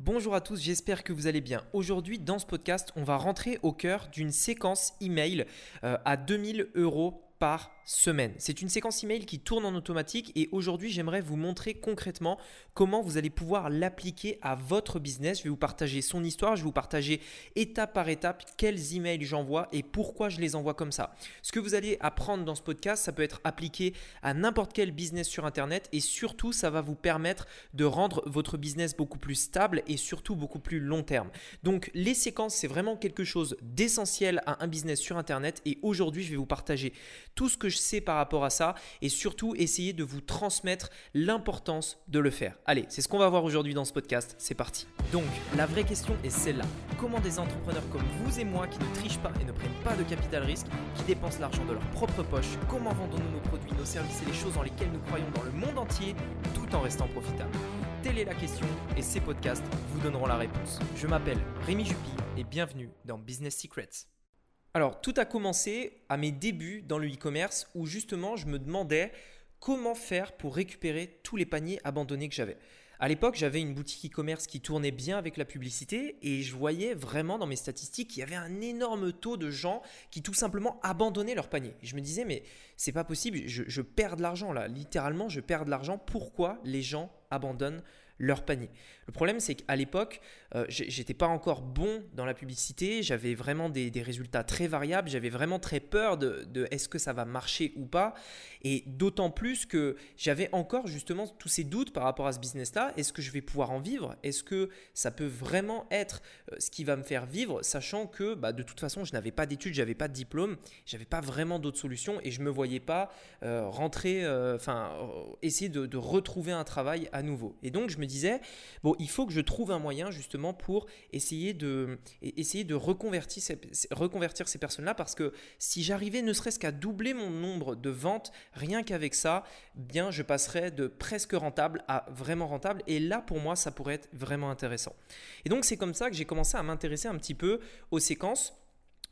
Bonjour à tous, j'espère que vous allez bien. Aujourd'hui, dans ce podcast, on va rentrer au cœur d'une séquence email euh, à 2000 euros par semaine. C'est une séquence email qui tourne en automatique et aujourd'hui j'aimerais vous montrer concrètement comment vous allez pouvoir l'appliquer à votre business. Je vais vous partager son histoire, je vais vous partager étape par étape quels emails j'envoie et pourquoi je les envoie comme ça. Ce que vous allez apprendre dans ce podcast, ça peut être appliqué à n'importe quel business sur Internet et surtout ça va vous permettre de rendre votre business beaucoup plus stable et surtout beaucoup plus long terme. Donc les séquences, c'est vraiment quelque chose d'essentiel à un business sur Internet et aujourd'hui je vais vous partager tout ce que je sais par rapport à ça et surtout essayer de vous transmettre l'importance de le faire. Allez, c'est ce qu'on va voir aujourd'hui dans ce podcast. C'est parti. Donc, la vraie question est celle-là. Comment des entrepreneurs comme vous et moi qui ne trichent pas et ne prennent pas de capital risque, qui dépensent l'argent de leur propre poche, comment vendons-nous nos produits, nos services et les choses dans lesquelles nous croyons dans le monde entier tout en restant profitables? Telle est la question et ces podcasts vous donneront la réponse. Je m'appelle Rémi Jupy et bienvenue dans Business Secrets. Alors, tout a commencé à mes débuts dans le e-commerce où justement je me demandais comment faire pour récupérer tous les paniers abandonnés que j'avais. À l'époque, j'avais une boutique e-commerce qui tournait bien avec la publicité et je voyais vraiment dans mes statistiques qu'il y avait un énorme taux de gens qui tout simplement abandonnaient leur panier. je me disais, mais c'est pas possible, je, je perds de l'argent là, littéralement, je perds de l'argent. Pourquoi les gens abandonnent leur panier. Le problème, c'est qu'à l'époque, euh, j'étais pas encore bon dans la publicité, j'avais vraiment des, résultats très variables, j'avais vraiment très peur de, est-ce que ça va marcher ou pas, et d'autant plus que j'avais encore justement tous ces doutes par rapport à ce business-là. Est-ce que je vais pouvoir en vivre? Est-ce que ça peut vraiment être euh, ce qui va me faire vivre, sachant que bah, de toute façon, je n'avais pas d'études, j'avais pas de diplôme, j'avais pas vraiment d'autres solutions et je me voyais pas euh, rentrer, enfin, essayer de, de retrouver un travail à nouveau. Et donc, je me disais, bon, il faut que je trouve un moyen justement pour essayer de, essayer de reconvertir ces, reconvertir ces personnes-là parce que si j'arrivais ne serait-ce qu'à doubler mon nombre de ventes, rien qu'avec ça, bien, je passerais de presque rentable à vraiment rentable. Et là, pour moi, ça pourrait être vraiment intéressant. Et donc, c'est comme ça que j'ai commencé à m'intéresser un petit peu aux séquences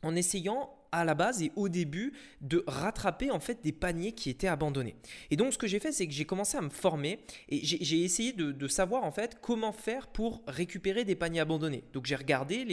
en essayant à la base et au début de rattraper en fait des paniers qui étaient abandonnés. Et donc ce que j'ai fait c'est que j'ai commencé à me former et j'ai essayé de, savoir en fait comment faire pour récupérer des paniers abandonnés. Donc j'ai regardé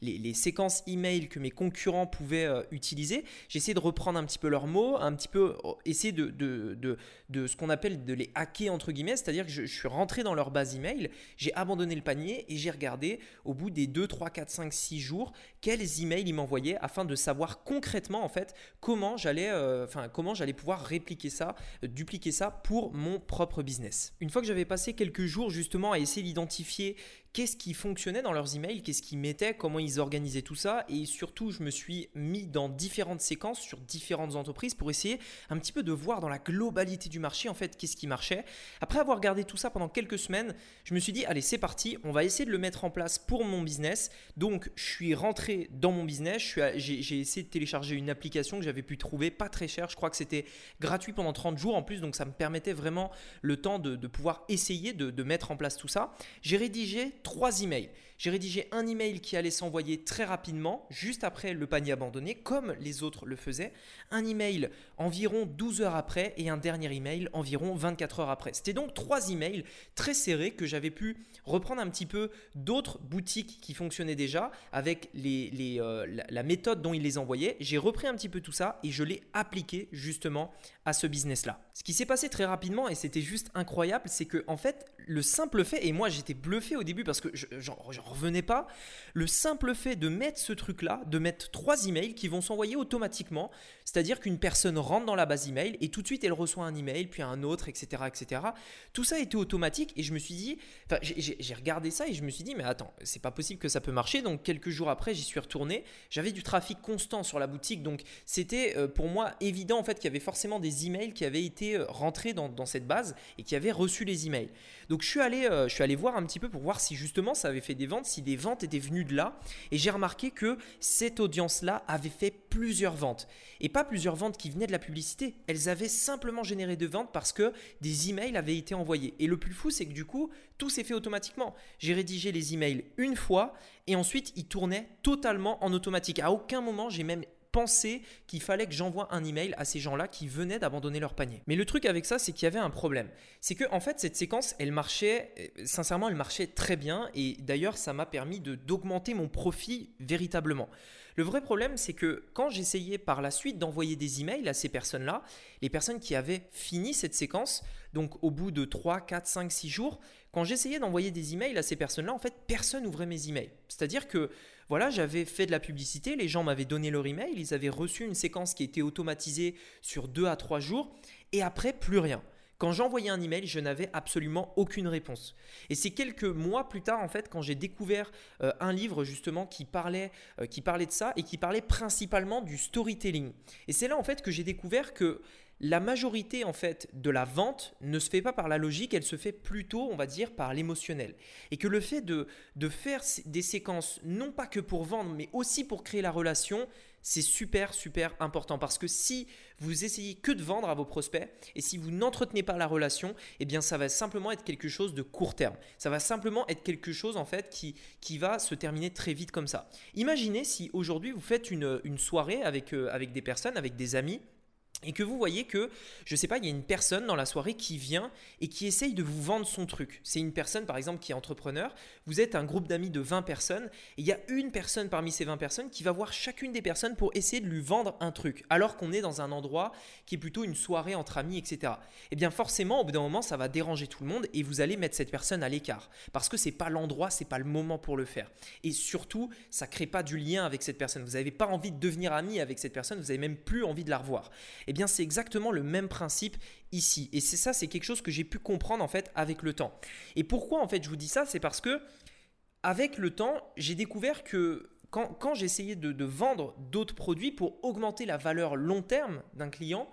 les, séquences email que mes concurrents pouvaient euh, utiliser. J'ai essayé de reprendre un petit peu leurs mots, un petit peu euh, essayer de ce qu'on appelle de les hacker entre guillemets, c'est-à-dire que je, je, suis rentré dans leur base email, j'ai abandonné le panier et j'ai regardé au bout des 2, 3, 4, 5, 6 jours quels emails ils m'envoyaient afin de savoir concrètement en fait comment j'allais euh, enfin comment j'allais pouvoir répliquer ça, euh, dupliquer ça pour mon propre business. Une fois que j'avais passé quelques jours justement à essayer d'identifier qu'est-ce qui fonctionnait dans leurs emails, qu'est-ce qu'ils mettaient, comment ils organisaient tout ça. Et surtout, je me suis mis dans différentes séquences sur différentes entreprises pour essayer un petit peu de voir dans la globalité du marché, en fait, qu'est-ce qui marchait. Après avoir regardé tout ça pendant quelques semaines, je me suis dit, allez, c'est parti, on va essayer de le mettre en place pour mon business. Donc, je suis rentré dans mon business, j'ai essayé de télécharger une application que j'avais pu trouver pas très cher. Je crois que c'était gratuit pendant 30 jours en plus, donc ça me permettait vraiment le temps de, pouvoir essayer de mettre en place tout ça. J'ai rédigé trois emails. J'ai rédigé un email qui allait s'envoyer très rapidement, juste après le panier abandonné, comme les autres le faisaient. Un email environ 12 heures après et un dernier email environ 24 heures après. C'était donc trois emails très serrés que j'avais pu reprendre un petit peu d'autres boutiques qui fonctionnaient déjà avec euh, la, méthode dont ils les envoyaient. J'ai repris un petit peu tout ça et je l'ai appliqué justement à ce business-là. Ce qui s'est passé très rapidement et c'était juste incroyable, c'est que en fait, le simple fait, et moi j'étais bluffé au début parce que j'en revenais pas. Le simple fait de mettre ce truc-là, de mettre trois emails qui vont s'envoyer automatiquement, c'est-à-dire qu'une personne rentre dans la base email et tout de suite elle reçoit un email, puis un autre, etc., etc. Tout ça était automatique et je me suis dit, j'ai regardé ça et je me suis dit, mais attends, c'est pas possible que ça peut marcher. Donc quelques jours après, j'y suis retourné. J'avais du trafic constant sur la boutique, donc c'était euh, pour moi évident en fait qu'il y avait forcément des emails qui avaient été euh, rentrés dans, cette base et qui avaient reçu les emails. Allé, euh, je suis allé voir un petit peu pour voir si justement ça avait fait des ventes, si des ventes étaient venues de là. Et j'ai remarqué que cette audience-là avait fait plusieurs ventes. Et pas plusieurs ventes qui venaient de la publicité. Elles avaient simplement généré de ventes parce que des emails avaient été envoyés. Et le plus fou, c'est que du coup, tout s'est fait automatiquement. J'ai rédigé les emails une fois et ensuite ils tournaient totalement en automatique. À aucun moment, j'ai même pensé qu'il fallait que j'envoie un email à ces gens-là qui venaient d'abandonner leur panier. Mais le truc avec ça, c'est qu'il y avait un problème. C'est que en fait, cette séquence, elle marchait, euh, sincèrement, elle marchait très bien. Et d'ailleurs, ça m'a permis d'augmenter mon profit véritablement. Le vrai problème, c'est que quand j'essayais par la suite d'envoyer des emails à ces personnes-là, les personnes qui avaient fini cette séquence, donc au bout de 3, 4, 5, 6 jours, quand j'essayais d'envoyer des emails à ces personnes-là, en fait, personne n'ouvrait mes emails. C'est-à-dire que voilà, j'avais fait de la publicité, les gens m'avaient donné leur email, ils avaient reçu une séquence qui était automatisée sur 2 à 3 jours, et après, plus rien. Quand j'envoyais un email, je n'avais absolument aucune réponse. Et c'est quelques mois plus tard, en fait, quand j'ai découvert euh, un livre justement qui parlait, euh, qui parlait de ça et qui parlait principalement du storytelling. Et c'est là, en fait, que j'ai découvert que la majorité en fait de la vente ne se fait pas par la logique, elle se fait plutôt, on va dire, par l'émotionnel. Et que le fait de, de faire des séquences, non pas que pour vendre, mais aussi pour créer la relation, c'est super, super important parce que si vous essayez que de vendre à vos prospects et si vous n'entretenez pas la relation, eh bien ça va simplement être quelque chose de court terme. Ça va simplement être quelque chose en fait qui, qui va se terminer très vite comme ça. Imaginez si aujourd'hui vous faites une, une soirée avec, euh, avec des personnes, avec des amis et que vous voyez que, je ne sais pas, il y a une personne dans la soirée qui vient et qui essaye de vous vendre son truc. C'est une personne, par exemple, qui est entrepreneur. Vous êtes un groupe d'amis de 20 personnes et il y a une personne parmi ces 20 personnes qui va voir chacune des personnes pour essayer de lui vendre un truc, alors qu'on est dans un endroit qui est plutôt une soirée entre amis, etc. Eh bien, forcément, au bout d'un moment, ça va déranger tout le monde et vous allez mettre cette personne à l'écart parce que c'est pas l'endroit, c'est pas le moment pour le faire. Et surtout, ça crée pas du lien avec cette personne. Vous n'avez pas envie de devenir ami avec cette personne, vous n'avez même plus envie de la revoir. Eh c'est exactement le même principe ici. Et c'est ça, c'est quelque chose que j'ai pu comprendre en fait avec le temps. Et pourquoi en fait je vous dis ça C'est parce que avec le temps, j'ai découvert que quand, quand j'essayais de, de vendre d'autres produits pour augmenter la valeur long terme d'un client,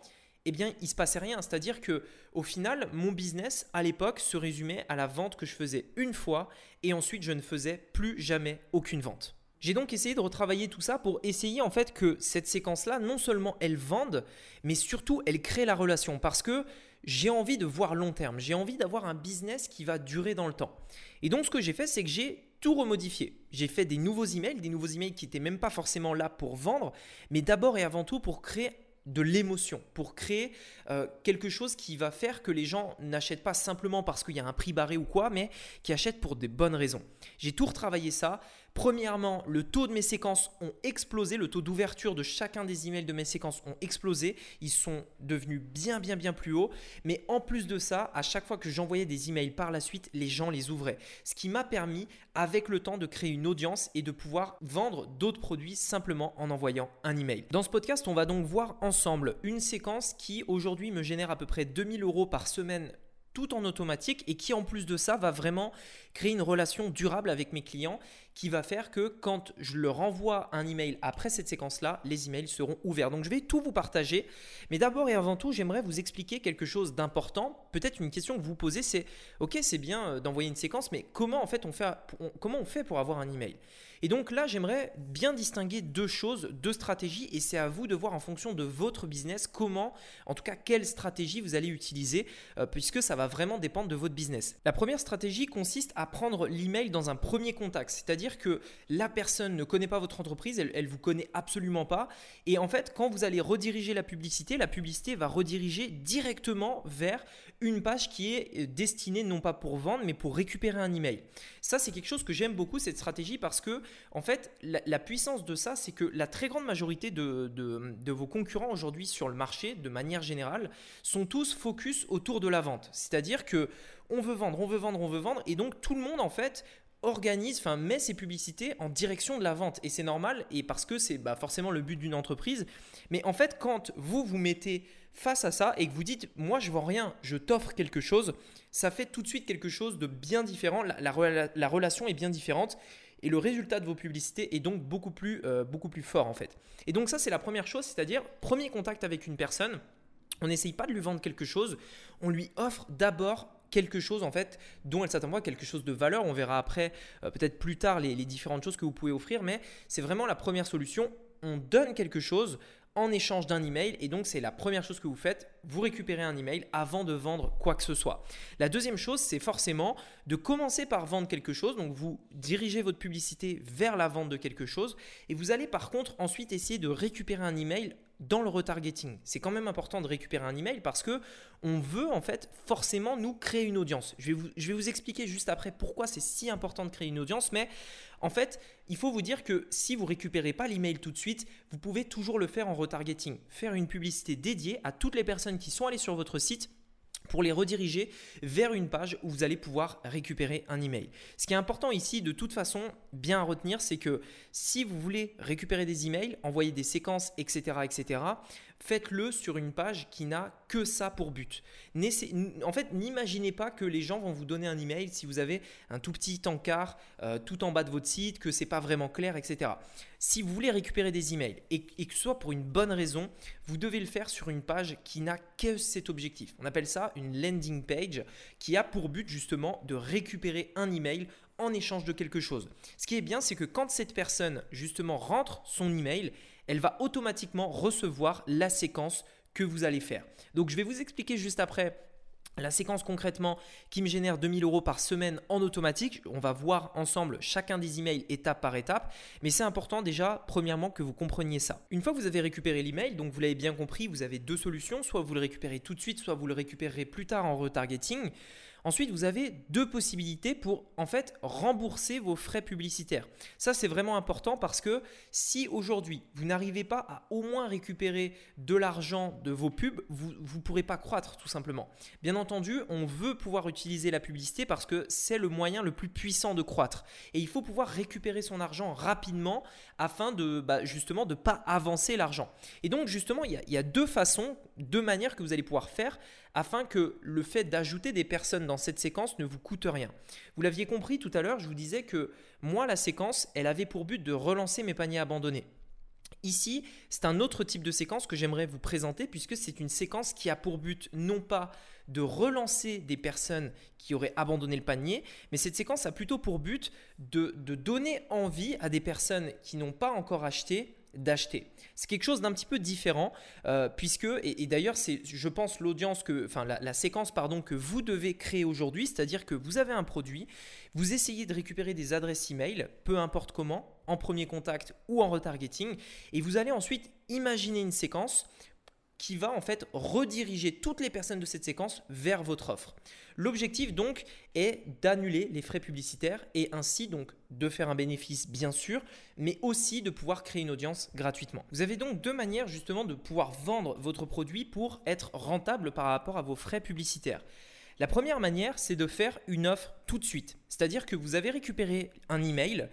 eh bien, il se passait rien. C'est-à-dire que, au final, mon business à l'époque se résumait à la vente que je faisais une fois et ensuite je ne faisais plus jamais aucune vente. J'ai donc essayé de retravailler tout ça pour essayer en fait que cette séquence-là, non seulement elle vende, mais surtout elle crée la relation parce que j'ai envie de voir long terme, j'ai envie d'avoir un business qui va durer dans le temps. Et donc ce que j'ai fait, c'est que j'ai tout remodifié. J'ai fait des nouveaux emails, des nouveaux emails qui n'étaient même pas forcément là pour vendre, mais d'abord et avant tout pour créer de l'émotion, pour créer euh, quelque chose qui va faire que les gens n'achètent pas simplement parce qu'il y a un prix barré ou quoi, mais qui achètent pour des bonnes raisons. J'ai tout retravaillé ça. Premièrement, le taux de mes séquences ont explosé, le taux d'ouverture de chacun des emails de mes séquences ont explosé, ils sont devenus bien bien bien plus hauts, mais en plus de ça, à chaque fois que j'envoyais des emails par la suite, les gens les ouvraient, ce qui m'a permis avec le temps de créer une audience et de pouvoir vendre d'autres produits simplement en envoyant un email. Dans ce podcast, on va donc voir ensemble une séquence qui aujourd'hui me génère à peu près 2000 euros par semaine tout en automatique et qui en plus de ça va vraiment créer une relation durable avec mes clients qui va faire que quand je leur envoie un email après cette séquence-là, les emails seront ouverts. Donc je vais tout vous partager, mais d'abord et avant tout, j'aimerais vous expliquer quelque chose d'important. Peut-être une question que vous posez, c'est OK, c'est bien euh, d'envoyer une séquence, mais comment en fait on fait, comment on fait pour avoir un email? Et donc là, j'aimerais bien distinguer deux choses, deux stratégies, et c'est à vous de voir en fonction de votre business comment, en tout cas quelle stratégie vous allez utiliser, euh, puisque ça va vraiment dépendre de votre business. La première stratégie consiste à prendre l'email dans un premier contact, c'est-à-dire que la personne ne connaît pas votre entreprise, elle, ne vous connaît absolument pas, et en fait, quand vous allez rediriger la publicité, la publicité va rediriger directement vers une page qui est euh, destinée non pas pour vendre, mais pour récupérer un email. Ça, c'est quelque chose que j'aime beaucoup cette stratégie parce que, en fait, la, puissance de ça, c'est que la très grande majorité de, vos concurrents aujourd'hui sur le marché, de manière générale, sont tous focus autour de la vente. C'est-à-dire que on veut vendre, on veut vendre, on veut vendre, et donc tout le monde en fait organise, enfin met ses publicités en direction de la vente. Et c'est normal, et parce que c'est bah, forcément le but d'une entreprise. Mais en fait, quand vous vous mettez face à ça et que vous dites, moi je vends rien, je t'offre quelque chose, ça fait tout de suite quelque chose de bien différent. La, relation est bien différente. Et le résultat de vos publicités est donc beaucoup plus, euh, beaucoup plus fort en fait. Et donc ça c'est la première chose, c'est-à-dire premier contact avec une personne, on n'essaye pas de lui vendre quelque chose, on lui offre d'abord quelque chose en fait dont elle s'attend pas quelque chose de valeur. On verra après, euh, peut-être plus tard, les, différentes choses que vous pouvez offrir, mais c'est vraiment la première solution. On donne quelque chose en échange d'un email. Et donc, c'est la première chose que vous faites. Vous récupérez un email avant de vendre quoi que ce soit. La deuxième chose, c'est forcément de commencer par vendre quelque chose. Donc, vous dirigez votre publicité vers la vente de quelque chose. Et vous allez par contre ensuite essayer de récupérer un email dans le retargeting. C'est quand même important de récupérer un email parce que on veut en fait forcément nous créer une audience. Je vais vous, expliquer juste après pourquoi c'est si important de créer une audience, mais en fait, il faut vous dire que si vous récupérez pas l'email tout de suite, vous pouvez toujours le faire en retargeting, faire une publicité dédiée à toutes les personnes qui sont allées sur votre site pour les rediriger vers une page où vous allez pouvoir récupérer un email. Ce qui est important ici, de toute façon, bien à retenir, c'est que si vous voulez récupérer des emails, envoyer des séquences, etc., etc., faites-le sur une page qui n'a que ça pour but. En fait, n'imaginez pas que les gens vont vous donner un email si vous avez un tout petit encart euh, tout en bas de votre site, que c'est pas vraiment clair, etc. Si vous voulez récupérer des emails et, et, que ce soit pour une bonne raison, vous devez le faire sur une page qui n'a que cet objectif. On appelle ça une landing page qui a pour but justement de récupérer un email en échange de quelque chose. Ce qui est bien, c'est que quand cette personne justement rentre son email, elle va automatiquement recevoir la séquence que vous allez faire. Donc je vais vous expliquer juste après la séquence concrètement qui me génère 2000 euros par semaine en automatique. On va voir ensemble chacun des emails étape par étape. Mais c'est important déjà, premièrement, que vous compreniez ça. Une fois que vous avez récupéré l'email, donc vous l'avez bien compris, vous avez deux solutions. Soit vous le récupérez tout de suite, soit vous le récupérerez plus tard en retargeting. Ensuite, vous avez deux possibilités pour en fait rembourser vos frais publicitaires. Ça, c'est vraiment important parce que si aujourd'hui vous n'arrivez pas à au moins récupérer de l'argent de vos pubs, vous ne pourrez pas croître tout simplement. Bien entendu, on veut pouvoir utiliser la publicité parce que c'est le moyen le plus puissant de croître. Et il faut pouvoir récupérer son argent rapidement afin de bah, justement de ne pas avancer l'argent. Et donc justement, il y a deux façons, deux manières que vous allez pouvoir faire afin que le fait d'ajouter des personnes dans cette séquence ne vous coûte rien. Vous l'aviez compris tout à l'heure, je vous disais que moi, la séquence, elle avait pour but de relancer mes paniers abandonnés. Ici, c'est un autre type de séquence que j'aimerais vous présenter puisque c'est une séquence qui a pour but non pas de relancer des personnes qui auraient abandonné le panier, mais cette séquence a plutôt pour but de, donner envie à des personnes qui n'ont pas encore acheté d'acheter. C'est quelque chose d'un petit peu différent, euh, puisque, et, d'ailleurs, c'est, je pense, l'audience que, enfin, la, séquence, pardon, que vous devez créer aujourd'hui, c'est-à-dire que vous avez un produit, vous essayez de récupérer des adresses email, peu importe comment, en premier contact ou en retargeting, et vous allez ensuite imaginer une séquence qui va en fait rediriger toutes les personnes de cette séquence vers votre offre. L'objectif donc est d'annuler les frais publicitaires et ainsi donc de faire un bénéfice bien sûr, mais aussi de pouvoir créer une audience gratuitement. Vous avez donc deux manières justement de pouvoir vendre votre produit pour être rentable par rapport à vos frais publicitaires. La première manière, c'est de faire une offre tout de suite. C'est-à-dire que vous avez récupéré un email,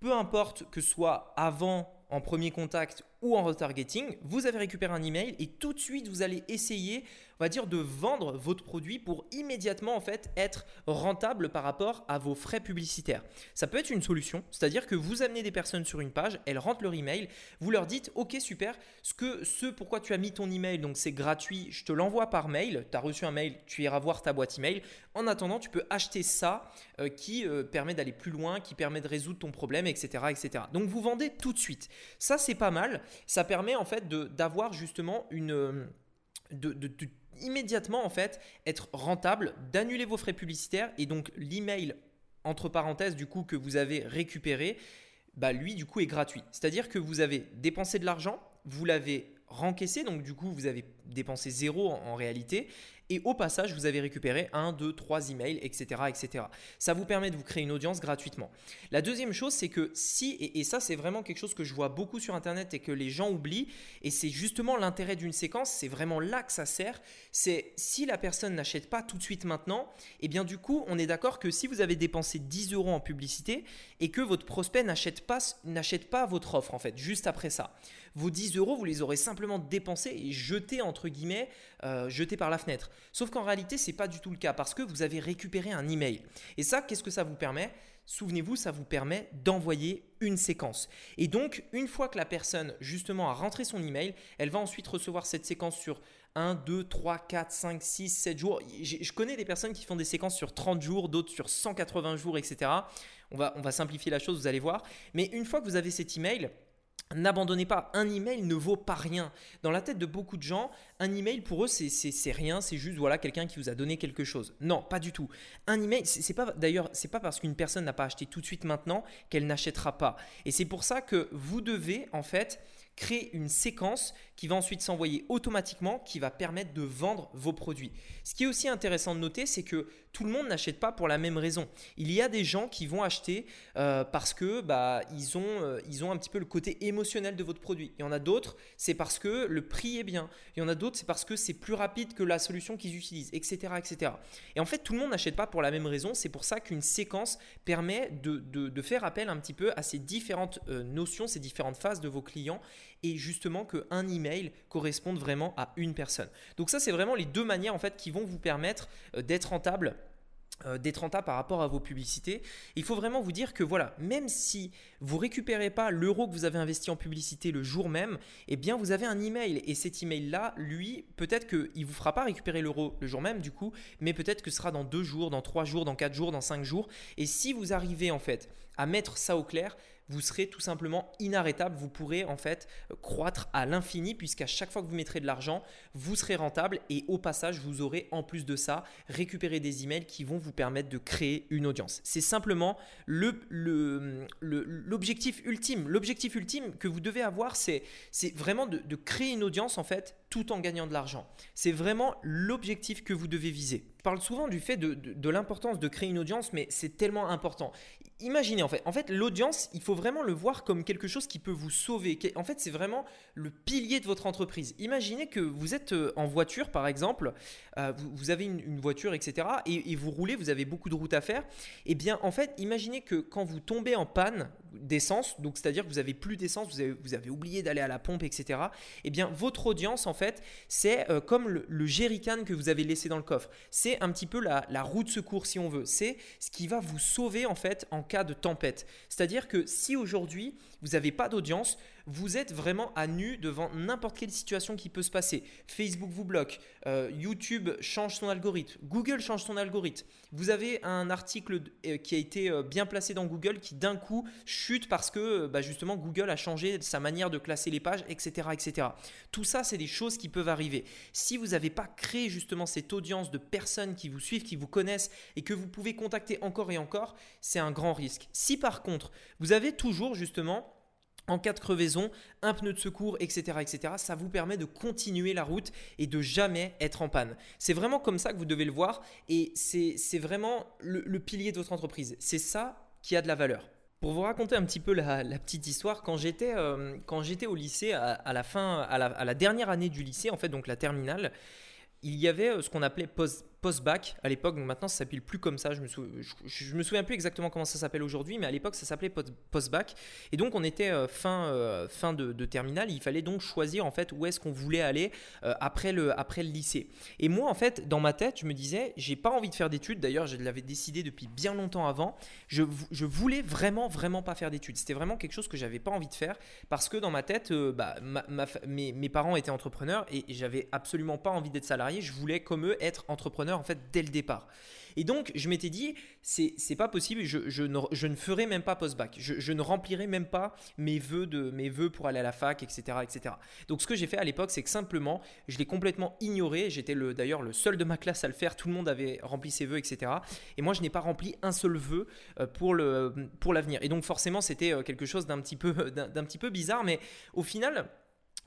peu importe que ce soit avant en premier contact ou en retargeting, vous avez récupéré un email et tout de suite vous allez essayer, on va dire, de vendre votre produit pour immédiatement en fait être rentable par rapport à vos frais publicitaires. Ça peut être une solution, c'est-à-dire que vous amenez des personnes sur une page, elles rentrent leur email, vous leur dites OK super, ce que ce pourquoi tu as mis ton email donc c'est gratuit, je te l'envoie par mail, tu as reçu un mail, tu iras voir ta boîte email. En attendant, tu peux acheter ça euh, qui euh, permet d'aller plus loin, qui permet de résoudre ton problème, etc., etc. Donc vous vendez tout de suite. Ça c'est pas mal ça permet en fait d'avoir justement une... De, immédiatement en fait être rentable, d'annuler vos frais publicitaires et donc l'email entre parenthèses du coup que vous avez récupéré, bah lui du coup est gratuit. C'est-à-dire que vous avez dépensé de l'argent, vous l'avez rencaissé, donc du coup vous avez dépensé zéro en réalité, et au passage, vous avez récupéré 1, 2, 3 emails, etc., etc. Ça vous permet de vous créer une audience gratuitement. La deuxième chose, c'est que si, et, ça c'est vraiment quelque chose que je vois beaucoup sur Internet et que les gens oublient, et c'est justement l'intérêt d'une séquence, c'est vraiment là que ça sert, c'est si la personne n'achète pas tout de suite maintenant, et eh bien du coup, on est d'accord que si vous avez dépensé 10 euros en publicité et que votre prospect n'achète pas, n'achète pas votre offre en fait, juste après ça, vos 10 euros, vous les aurez simplement dépensés et jetés entre guillemets, euh, jetés par la fenêtre. Sauf qu'en réalité, ce n'est pas du tout le cas parce que vous avez récupéré un email. Et ça, qu'est-ce que ça vous permet? Souvenez-vous, ça vous permet d'envoyer une séquence. Et donc, une fois que la personne justement a rentré son email, elle va ensuite recevoir cette séquence sur 1, 2, 3, 4, 5, 6, 7 jours. Je connais des personnes qui font des séquences sur 30 jours, d'autres sur 180 jours, etc. On va, on va simplifier la chose, vous allez voir. Mais une fois que vous avez cet email, N'abandonnez pas, un email ne vaut pas rien. Dans la tête de beaucoup de gens, un email pour eux c'est rien, c'est juste voilà quelqu'un qui vous a donné quelque chose. Non, pas du tout. Un email, c'est pas d'ailleurs, c'est pas parce qu'une personne n'a pas acheté tout de suite maintenant qu'elle n'achètera pas. Et c'est pour ça que vous devez en fait créer une séquence qui va ensuite s'envoyer automatiquement, qui va permettre de vendre vos produits. Ce qui est aussi intéressant de noter, c'est que tout le monde n'achète pas pour la même raison. Il y a des gens qui vont acheter euh, parce que bah, ils, ont, euh, ils ont un petit peu le côté émotionnel de votre produit. Il y en a d'autres, c'est parce que le prix est bien. Il y en a d'autres, c'est parce que c'est plus rapide que la solution qu'ils utilisent, etc., etc. Et en fait, tout le monde n'achète pas pour la même raison. C'est pour ça qu'une séquence permet de, de, faire appel un petit peu à ces différentes euh, notions, ces différentes phases de vos clients et justement qu'un email corresponde vraiment à une personne. Donc ça, c'est vraiment les deux manières en fait qui vont vous permettre euh, d'être rentable euh, d'être rentable par rapport à vos publicités. Il faut vraiment vous dire que voilà, même si vous récupérez pas l'euro que vous avez investi en publicité le jour même, eh bien vous avez un email et cet email là, lui, peut-être qu'il vous fera pas récupérer l'euro le jour même du coup, mais peut-être que ce sera dans deux jours, dans trois jours, dans quatre jours, dans cinq jours. Et si vous arrivez en fait à mettre ça au clair, vous serez tout simplement inarrêtable. Vous pourrez en fait croître à l'infini puisqu'à chaque fois que vous mettrez de l'argent, vous serez rentable et au passage, vous aurez en plus de ça récupéré des emails qui vont vous permettre de créer une audience. C'est simplement l'objectif ultime. L'objectif ultime que vous devez avoir, c'est vraiment de créer une audience en fait tout en gagnant de l'argent. C'est vraiment l'objectif que vous devez viser. Je parle souvent du fait de, l'importance de créer une audience, mais c'est tellement important. Imaginez en fait, en fait l'audience, il faut vraiment le voir comme quelque chose qui peut vous sauver. En fait, c'est vraiment le pilier de votre entreprise. Imaginez que vous êtes euh, en voiture, par exemple, euh, vous, avez une, voiture, etc., et, et, vous roulez, vous avez beaucoup de routes à faire. Eh bien, en fait, imaginez que quand vous tombez en panne, d'essence, donc c'est-à-dire que vous avez plus d'essence, vous avez, vous avez oublié d'aller à la pompe, etc. Eh bien, votre audience, en fait, c'est euh, comme le, le jerrycan que vous avez laissé dans le coffre. C'est un petit peu la, la roue de secours, si on veut. C'est ce qui va vous sauver, en fait, en cas de tempête. C'est-à-dire que si aujourd'hui, vous n'avez pas d'audience, vous êtes vraiment à nu devant n'importe quelle situation qui peut se passer. Facebook vous bloque, euh, YouTube change son algorithme, Google change son algorithme. Vous avez un article euh, qui a été euh, bien placé dans Google qui d'un coup chute parce que bah, justement Google a changé sa manière de classer les pages, etc. etc. Tout ça, c'est des choses qui peuvent arriver. Si vous n'avez pas créé justement cette audience de personnes qui vous suivent, qui vous connaissent et que vous pouvez contacter encore et encore, c'est un grand risque. Si par contre, vous avez toujours justement en cas de crevaison, un pneu de secours, etc., etc. Ça vous permet de continuer la route et de jamais être en panne. C'est vraiment comme ça que vous devez le voir et c'est vraiment le, pilier de votre entreprise. C'est ça qui a de la valeur. Pour vous raconter un petit peu la, petite histoire, quand j'étais euh, au lycée, à, la fin, à la, dernière année du lycée, en fait, donc la terminale, il y avait euh, ce qu'on appelait post post-bac à l'époque, maintenant ça s'appelle plus comme ça, je me, me souviens plus exactement comment ça s'appelle aujourd'hui, mais à l'époque ça s'appelait post-bac. Et donc on était euh, fin, euh, fin de, de, terminale, il fallait donc choisir en fait où est-ce qu'on voulait aller après, le, après le lycée. Et moi en fait, dans ma tête, je me disais, j'ai pas envie de faire d'études, d'ailleurs je l'avais décidé depuis bien longtemps avant, je, je voulais vraiment, vraiment pas faire d'études. C'était vraiment quelque chose que j'avais pas envie de faire parce que dans ma tête, bah, mes, mes, parents étaient entrepreneurs et j'avais absolument pas envie d'être salarié, je voulais comme eux être entrepreneur en fait dès le départ. Et donc, je m'étais dit, c'est, c'est pas possible, je, je, ne, ferai même pas post-bac. Je, ne remplirai même pas mes vœux, de, mes vœux pour aller à la fac, etc., etc. Donc, ce que j'ai fait à l'époque, c'est que simplement, je l'ai complètement ignoré. J'étais le, d'ailleurs le seul de ma classe à le faire. Tout le monde avait rempli ses vœux, etc. Et moi, je n'ai pas rempli un seul vœu euh, pour, pour l'avenir. Et donc, forcément, c'était euh, quelque chose d'un petit peu, d'un petit peu bizarre. Mais au final,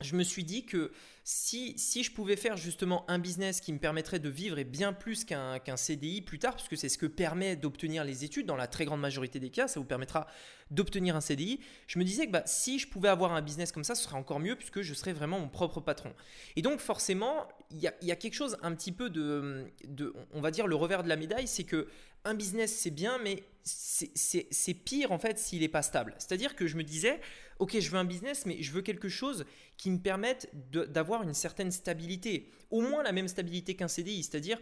je me suis dit que si, si je pouvais faire justement un business qui me permettrait de vivre et bien plus qu'un CDI plus tard, parce que c'est ce que permet d'obtenir les études, dans la très grande majorité des cas, ça vous permettra d'obtenir un CDI, je me disais que bah, si je pouvais avoir un business comme ça, ce serait encore mieux puisque je serais vraiment mon propre patron. Et donc forcément, il y a, quelque chose un petit peu de, on va dire le revers de la médaille, c'est que un business c'est bien, mais c'est pire en fait s'il n'est pas stable. C'est-à-dire que je me disais, ok, je veux un business, mais je veux quelque chose qui me permette d'avoir une certaine stabilité, au moins la même stabilité qu'un CDI, c'est-à-dire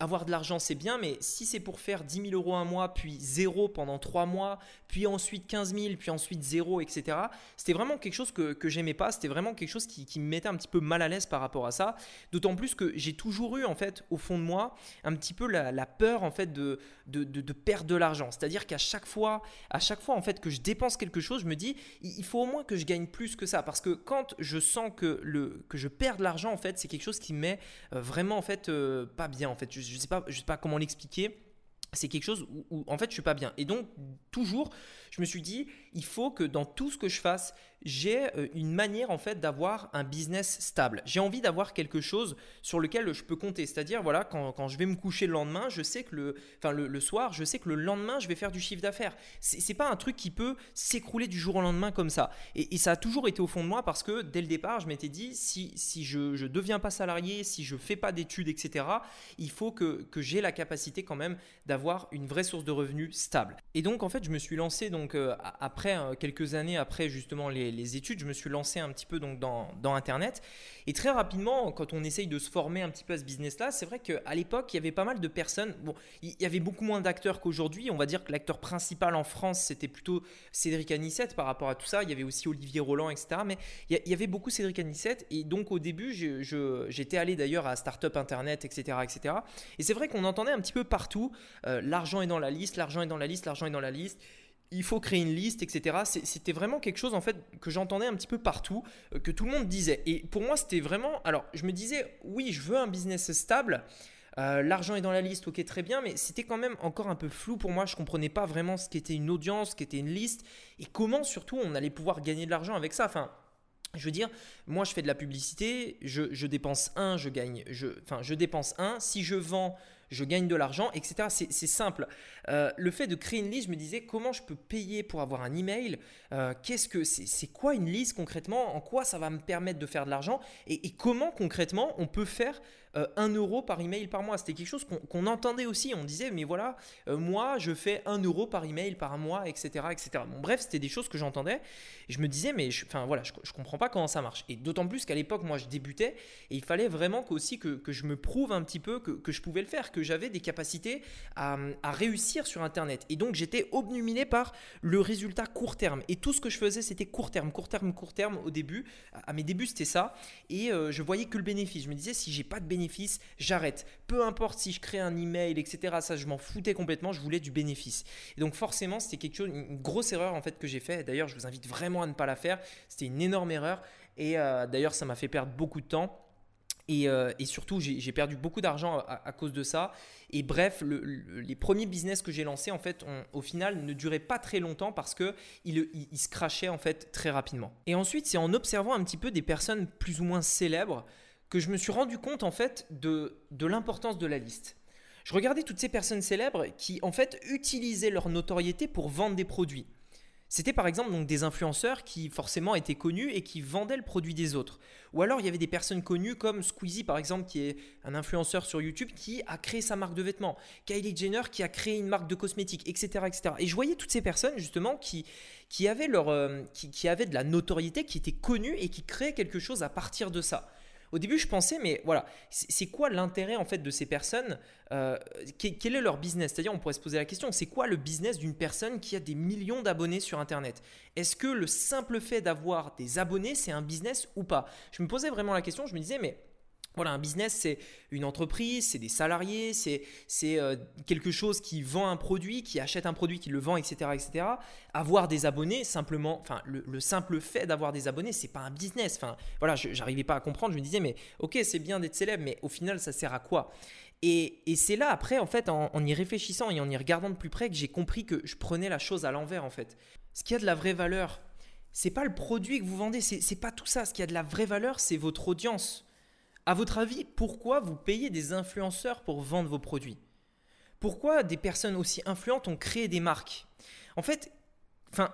avoir de l'argent, c'est bien, mais si c'est pour faire 10 000 euros un mois, puis zéro pendant trois mois, puis ensuite 15 000, puis ensuite zéro, etc., c'était vraiment quelque chose que, que j'aimais pas. C'était vraiment quelque chose qui, me mettait un petit peu mal à l'aise par rapport à ça. D'autant plus que j'ai toujours eu, en fait, au fond de moi, un petit peu la, peur, en fait, de, de, de, perdre de l'argent. C'est-à-dire qu'à chaque fois, à chaque fois, en fait, que je dépense quelque chose, je me dis, il faut au moins que je gagne plus que ça. Parce que quand je sens que, le, que je perds de l'argent, en fait, c'est quelque chose qui me met euh, vraiment, en fait, euh, pas bien, en fait je ne sais, pas, comment l'expliquer. C'est quelque chose où, en fait je suis pas bien. Et donc toujours, je me suis dit, il faut que dans tout ce que je fasse, j'ai euh, une manière en fait d'avoir un business stable. J'ai envie d'avoir quelque chose sur lequel je peux compter. C'est-à-dire, voilà, quand, je vais me coucher le lendemain, je sais que le, enfin le, soir, je sais que le lendemain, je vais faire du chiffre d'affaires. C'est, pas un truc qui peut s'écrouler du jour au lendemain comme ça. Et, ça a toujours été au fond de moi parce que dès le départ, je m'étais dit, si, si je ne deviens pas salarié, si je fais pas d'études, etc., il faut que, que j'ai la capacité quand même d'avoir une vraie source de revenus stable. Et donc, en fait, je me suis lancé donc euh, après euh, quelques années après justement les, les, études, je me suis lancé un petit peu donc dans, Internet. Et très rapidement, quand on essaye de se former un petit peu à ce business-là, c'est vrai qu'à l'époque, il y avait pas mal de personnes. Bon, il y avait beaucoup moins d'acteurs qu'aujourd'hui. On va dire que l'acteur principal en France, c'était plutôt Cédric Anissette par rapport à tout ça. Il y avait aussi Olivier Roland, etc. Mais il y avait beaucoup Cédric Anissette. Et donc, au début, j'étais allé d'ailleurs à Startup Internet, etc. etc. Et c'est vrai qu'on entendait un petit peu partout euh, l'argent est dans la liste, l'argent est dans la liste, l'argent est dans la liste il faut créer une liste, etc. C'était vraiment quelque chose en fait que j'entendais un petit peu partout, euh, que tout le monde disait. Et pour moi, c'était vraiment. Alors, je me disais, oui, je veux un business stable. Euh, l'argent est dans la liste, ok, très bien, mais c'était quand même encore un peu flou pour moi. Je comprenais pas vraiment ce qu'était une audience, ce qu'était une liste, et comment surtout on allait pouvoir gagner de l'argent avec ça. Enfin, je veux dire, moi je fais de la publicité, je, dépense un, je gagne, je, enfin je dépense un. Si je vends, je gagne de l'argent, etc. C'est simple. Euh, le fait de créer une liste, je me disais comment je peux payer pour avoir un email. Euh, qu'est-ce que c'est quoi une liste concrètement En quoi ça va me permettre de faire de l'argent et, comment concrètement on peut faire 1 euh, euro par email par mois. C'était quelque chose qu'on entendait aussi. On disait, mais voilà, moi, je fais 1 euro par email par mois, etc. etc. Bref, c'était des choses que j'entendais. Je me disais, mais enfin voilà, je, ne comprends pas comment ça marche. Et d'autant plus qu'à l'époque, moi, je débutais et il fallait vraiment aussi que, je me prouve un petit peu que, je pouvais le faire, que j'avais des capacités à, réussir sur Internet. Et donc j'étais obnubilé par le résultat court terme. Et tout ce que je faisais, c'était court terme, court terme, court terme au début. À mes débuts, c'était ça. Et euh, je voyais que le bénéfice. Je me disais, si j'ai pas de bénéfice, j'arrête. Peu importe si je crée un email, etc. Ça, je m'en foutais complètement. Je voulais du bénéfice. Et donc forcément, c'était quelque chose, une grosse erreur en fait que j'ai fait. D'ailleurs, je vous invite vraiment à ne pas la faire. C'était une énorme erreur. Et euh, d'ailleurs, ça m'a fait perdre beaucoup de temps. Euh, et, surtout, j'ai perdu beaucoup d'argent à, cause de ça. Et bref, les premiers business que j'ai lancés, en fait, au final, ne duraient pas très longtemps parce qu'ils il, se crachaient en fait très rapidement. Et ensuite, c'est en observant un petit peu des personnes plus ou moins célèbres que je me suis rendu compte en fait de, de l'importance de la liste. Je regardais toutes ces personnes célèbres qui en fait utilisaient leur notoriété pour vendre des produits. C'était par exemple donc des influenceurs qui forcément étaient connus et qui vendaient le produit des autres. Ou alors il y avait des personnes connues comme Squeezie par exemple qui est un influenceur sur YouTube qui a créé sa marque de vêtements, Kylie Jenner qui a créé une marque de cosmétiques, etc. etc. Et je voyais toutes ces personnes justement qui, qui, avaient leur, euh, qui, qui avaient de la notoriété, qui étaient connues et qui créaient quelque chose à partir de ça. Au début, je pensais, mais voilà, c'est quoi l'intérêt en fait de ces personnes euh, Quel est leur business? C'est-à-dire, on pourrait se poser la question, c'est quoi le business d'une personne qui a des millions d'abonnés sur Internet? Est-ce que le simple fait d'avoir des abonnés, c'est un business ou pas? Je me posais vraiment la question, je me disais, mais voilà, un business, c'est une entreprise, c'est des salariés, c'est euh, quelque chose qui vend un produit, qui achète un produit, qui le vend, etc. etc. Avoir des abonnés, simplement, enfin, le, simple fait d'avoir des abonnés, c'est pas un business. Enfin, voilà, j'arrivais pas à comprendre. Je me disais, mais ok, c'est bien d'être célèbre, mais au final, ça sert à quoi? Et, c'est là, après, en fait, en, y réfléchissant et en y regardant de plus près, que j'ai compris que je prenais la chose à l'envers, en fait. Ce qui a de la vraie valeur, c'est pas le produit que vous vendez, c'est pas tout ça. Ce qui a de la vraie valeur, c'est votre audience à votre avis, pourquoi vous payez des influenceurs pour vendre vos produits? Pourquoi des personnes aussi influentes ont créé des marques? En fait, enfin,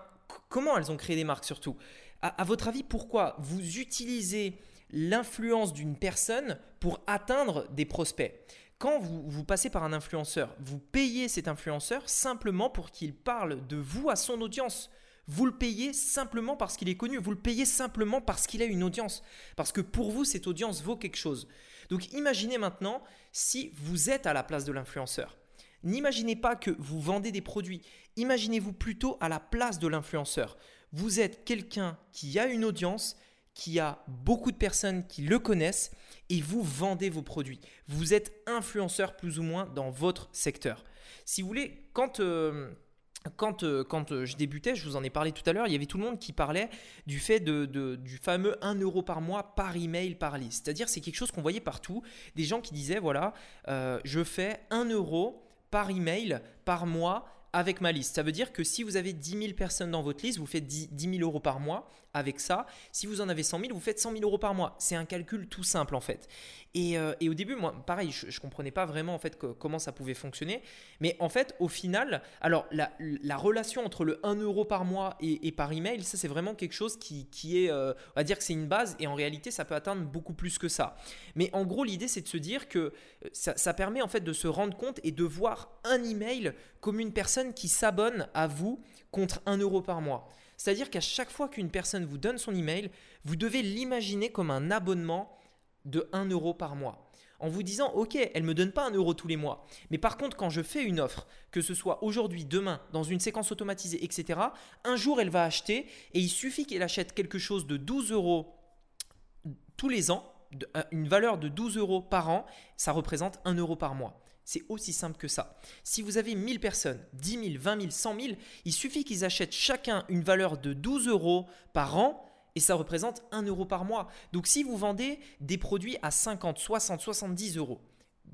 comment elles ont créé des marques surtout? À, votre avis, pourquoi vous utilisez l'influence d'une personne pour atteindre des prospects? Quand vous, vous, passez par un influenceur, vous payez cet influenceur simplement pour qu'il parle de vous à son audience. Vous le payez simplement parce qu'il est connu, vous le payez simplement parce qu'il a une audience, parce que pour vous, cette audience vaut quelque chose. Donc imaginez maintenant si vous êtes à la place de l'influenceur. N'imaginez pas que vous vendez des produits, imaginez-vous plutôt à la place de l'influenceur. Vous êtes quelqu'un qui a une audience, qui a beaucoup de personnes qui le connaissent et vous vendez vos produits. Vous êtes influenceur plus ou moins dans votre secteur. Si vous voulez, quand... Euh, quand, euh, euh, je débutais, je vous en ai parlé tout à l'heure, il y avait tout le monde qui parlait du fait du fameux 1 euro par mois par email par liste. C'est-à-dire c'est quelque chose qu'on voyait partout. Des gens qui disaient, voilà, je fais 1 euro par email par mois avec ma liste. Ça veut dire que si vous avez 10 000 personnes dans votre liste, vous faites 10, 000 euros par mois avec ça. Si vous en avez 100 000, vous faites 100 000 euros par mois. C'est un calcul tout simple en fait. Et, euh, au début, moi, pareil, je ne comprenais pas vraiment en fait comment ça pouvait fonctionner. Mais en fait, au final, alors la, relation entre le 1 euro par mois et, par email, ça c'est vraiment quelque chose qui, est, euh, on va dire que c'est une base et en réalité, ça peut atteindre beaucoup plus que ça. Mais en gros, l'idée c'est de se dire que euh, ça, ça permet en fait de se rendre compte et de voir un email comme une personne qui s'abonne à vous contre 1 euro par mois. C'est-à-dire qu'à chaque fois qu'une personne vous donne son email, vous devez l'imaginer comme un abonnement de 1 euro par mois. En vous disant, ok, elle ne me donne pas 1 euro tous les mois. Mais par contre, quand je fais une offre, que ce soit aujourd'hui, demain, dans une séquence automatisée, etc., un jour, elle va acheter et il suffit qu'elle achète quelque chose de 12 euros tous les ans, une valeur de 12 euros par an, ça représente 1 euro par mois. C'est aussi simple que ça. Si vous avez 1000 personnes, 10 000, 20 000, 100 000, il suffit qu'ils achètent chacun une valeur de 12 euros par an et ça représente 1 euro par mois. Donc si vous vendez des produits à 50, 60, 70 euros,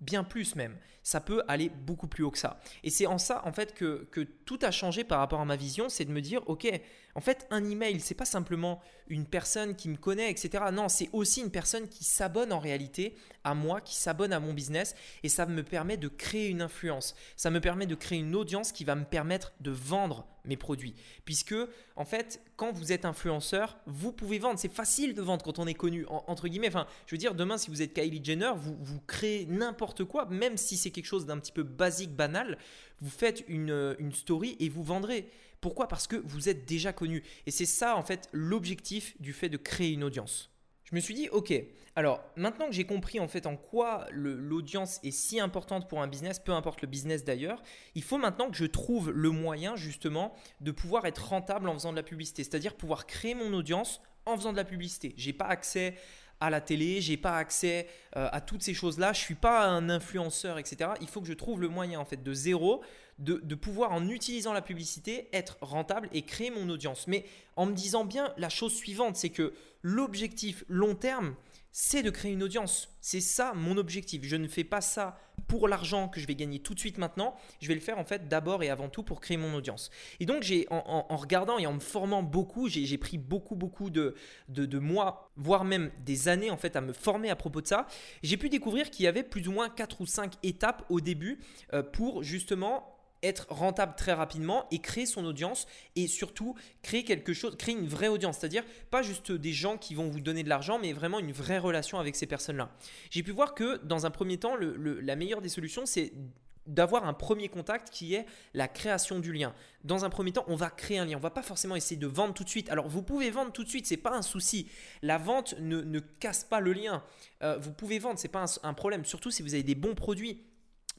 bien plus même. Ça peut aller beaucoup plus haut que ça. Et c'est en ça, en fait, que, que, tout a changé par rapport à ma vision. C'est de me dire, OK, en fait, un email, c'est pas simplement une personne qui me connaît, etc. Non, c'est aussi une personne qui s'abonne en réalité à moi, qui s'abonne à mon business. Et ça me permet de créer une influence. Ça me permet de créer une audience qui va me permettre de vendre mes produits. Puisque, en fait, quand vous êtes influenceur, vous pouvez vendre. C'est facile de vendre quand on est connu, entre guillemets. Enfin, je veux dire, demain, si vous êtes Kylie Jenner, vous, vous créez n'importe quoi, même si c'est quelque chose d'un petit peu basique, banal, vous faites une, une story et vous vendrez. Pourquoi? Parce que vous êtes déjà connu. Et c'est ça, en fait, l'objectif du fait de créer une audience. Je me suis dit, ok, alors maintenant que j'ai compris en fait en quoi l'audience est si importante pour un business, peu importe le business d'ailleurs, il faut maintenant que je trouve le moyen justement de pouvoir être rentable en faisant de la publicité, c'est-à-dire pouvoir créer mon audience en faisant de la publicité. J'ai pas accès à la télé, j'ai pas accès euh, à toutes ces choses-là, je suis pas un influenceur, etc. Il faut que je trouve le moyen en fait de zéro de, pouvoir en utilisant la publicité être rentable et créer mon audience. Mais en me disant bien la chose suivante, c'est que l'objectif long terme, c'est de créer une audience. C'est ça mon objectif. Je ne fais pas ça pour l'argent que je vais gagner tout de suite maintenant. Je vais le faire en fait d'abord et avant tout pour créer mon audience. Et donc j'ai en, regardant et en me formant beaucoup, j'ai pris beaucoup beaucoup de, de, mois, voire même des années en fait à me former à propos de ça. J'ai pu découvrir qu'il y avait plus ou moins 4 ou 5 étapes au début euh, pour justement être rentable très rapidement et créer son audience et surtout créer quelque chose, créer une vraie audience, c'est-à-dire pas juste des gens qui vont vous donner de l'argent, mais vraiment une vraie relation avec ces personnes-là. J'ai pu voir que dans un premier temps, la meilleure des solutions, c'est d'avoir un premier contact qui est la création du lien. Dans un premier temps, on va créer un lien. On va pas forcément essayer de vendre tout de suite. Alors, vous pouvez vendre tout de suite, c'est pas un souci. La vente ne, casse pas le lien. Euh, vous pouvez vendre, c'est pas un, problème. Surtout si vous avez des bons produits.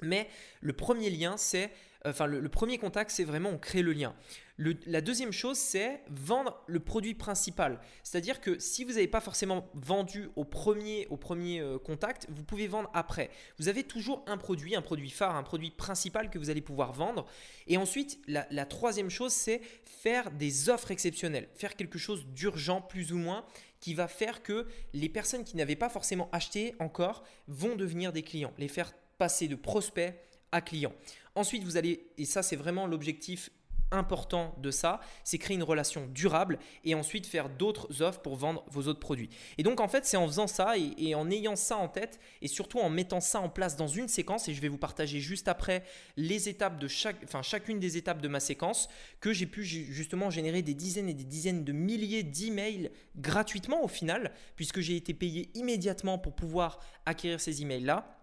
Mais le premier lien, c'est enfin le, premier contact, c'est vraiment on crée le lien. la deuxième chose, c'est vendre le produit principal. C'est-à-dire que si vous n'avez pas forcément vendu au premier, au premier euh, contact, vous pouvez vendre après. Vous avez toujours un produit, un produit phare, un produit principal que vous allez pouvoir vendre. Et ensuite, la, la troisième chose, c'est faire des offres exceptionnelles, faire quelque chose d'urgent plus ou moins qui va faire que les personnes qui n'avaient pas forcément acheté encore vont devenir des clients, les faire passer de prospects à clients. Ensuite, vous allez, et ça c'est vraiment l'objectif important de ça, c'est créer une relation durable et ensuite faire d'autres offres pour vendre vos autres produits. Et donc en fait, c'est en faisant ça et, en ayant ça en tête et surtout en mettant ça en place dans une séquence et je vais vous partager juste après les étapes de chaque enfin chacune des étapes de ma séquence que j'ai pu justement générer des dizaines et des dizaines de milliers d'emails gratuitement au final puisque j'ai été payé immédiatement pour pouvoir acquérir ces emails là